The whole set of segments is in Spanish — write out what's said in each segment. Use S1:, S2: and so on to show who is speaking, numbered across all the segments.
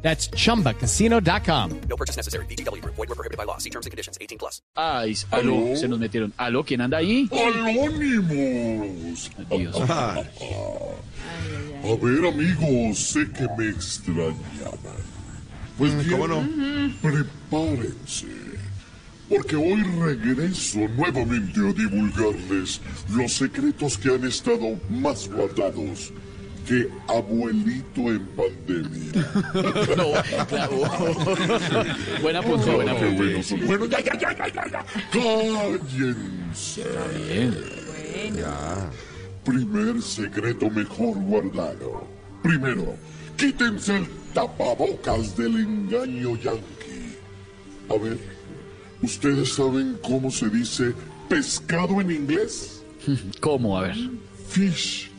S1: That's chumbacasino.com.
S2: No purchase necessary. BGW. Void were prohibited by law. See terms and conditions. 18 plus.
S3: Ay, aló, se nos metieron. Aló, ¿quién anda ahí?
S4: Anónimos.
S3: Dios.
S4: A ver, amigos, sé que me extrañaban. Pues bien,
S5: ¿Cómo no?
S4: prepárense. Porque hoy regreso nuevamente a divulgarles los secretos que han estado más guardados que abuelito en pandemia.
S3: No, claro. buena punto, buena
S4: Qué
S3: punto.
S4: bueno, bueno, ya, ya, ya, ya, ya, ya. Cállense.
S3: Bien.
S4: Primer secreto mejor guardado. Primero, quítense el tapabocas del engaño yankee. A ver, ¿ustedes saben cómo se dice pescado en inglés?
S3: ¿Cómo? A ver.
S4: Fish.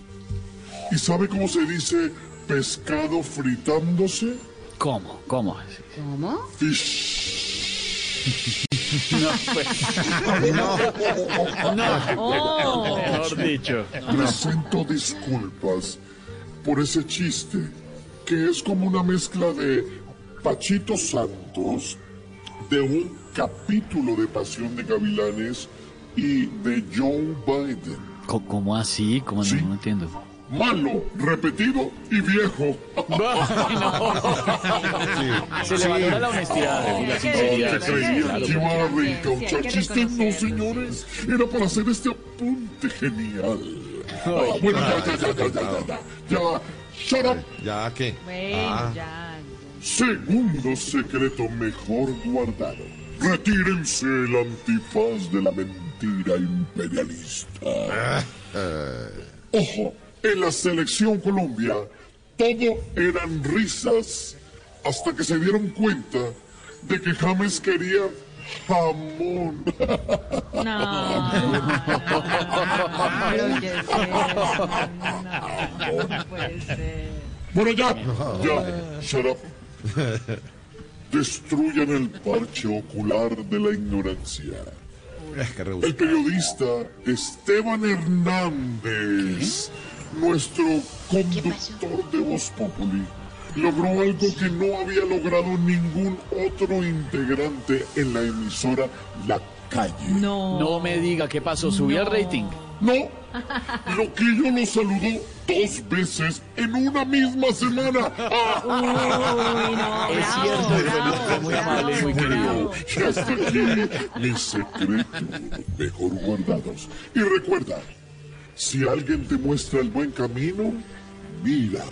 S4: ¿Y sabe cómo se dice pescado fritándose?
S3: ¿Cómo? ¿Cómo?
S6: ¿Cómo?
S4: Fish.
S3: No, pues. No. Mejor dicho.
S4: Presento disculpas por ese chiste, que es como una mezcla de Pachito Santos, de un capítulo de Pasión de Gavilanes y de Joe Biden.
S3: ¿Cómo así? ¿Cómo no,
S4: Sí.
S3: no entiendo?
S4: Malo, repetido y viejo.
S3: Se le valora la honestidad y la
S4: ¿Qué
S3: sinceridad. sí,
S4: creían
S3: claro.
S4: que iba a reencauchar chistes? No, señores. Era para hacer este apunte genial. Ah, bueno, ya, ya, ya, ya, ya, ya, ya. Shut up.
S5: ¿Ya qué?
S6: Bueno,
S5: Ah.
S6: ya.
S4: Segundo secreto mejor guardado. Retírense el antifaz de la mentira imperialista. Ojo, en la selección Colombia todo eran risas hasta que se dieron cuenta de que James quería jamón.
S6: No.
S4: Bueno, ya, ya, shut up. Destruyan el parche ocular de la ignorancia. El periodista Esteban Hernández, nuestro conductor de Voz Populi, logró algo que no había logrado ningún otro integrante en la emisora La Calle.
S6: No.
S3: No me diga qué pasó. ¿Subió el rating?
S4: No, Loquillo lo saludó dos veces en una misma semana. ¡Ah!
S6: Uy, no.
S3: Es
S6: bravo,
S3: cierto,
S6: bravo,
S3: muy amable y muy
S6: bravo.
S4: Y hasta aquí mis secretos mejor guardados. Y recuerda, si alguien te muestra el buen camino, mira.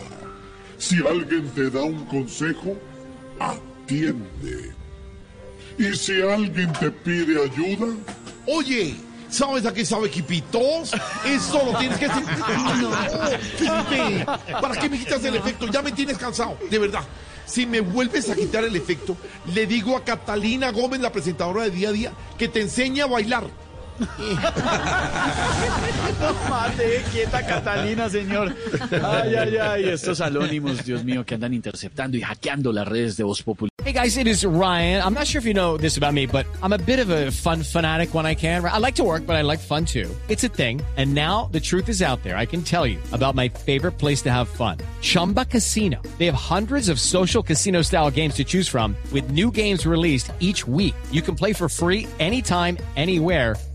S4: Si alguien te da un consejo, atiende. Y si alguien te pide ayuda,
S5: Oye, ¿sabes a qué sabe Quipitos? Eso lo tienes que decir. No, fíjate. ¿Para qué me quitas el efecto? Ya me tienes cansado, de verdad. Si me vuelves a quitar el efecto, le digo a Catalina Gómez, la presentadora de día a día, que te enseñe a bailar.
S3: Mate, quieta Catalina, señor. Ay, ay, ay, estos anónimos, Dios mío, que andan interceptando y hackeando las redes de Voz Popular.
S1: Hey guys, it is Ryan. I'm not sure if you know this about me, but I'm a bit of a fun fanatic when I can. I like to work, but I like fun too. It's a thing. And now the truth is out there. I can tell you about my favorite place to have fun. Chumba Casino. They have hundreds of social casino style games to choose from with new games released each week. You can play for free anytime, anywhere.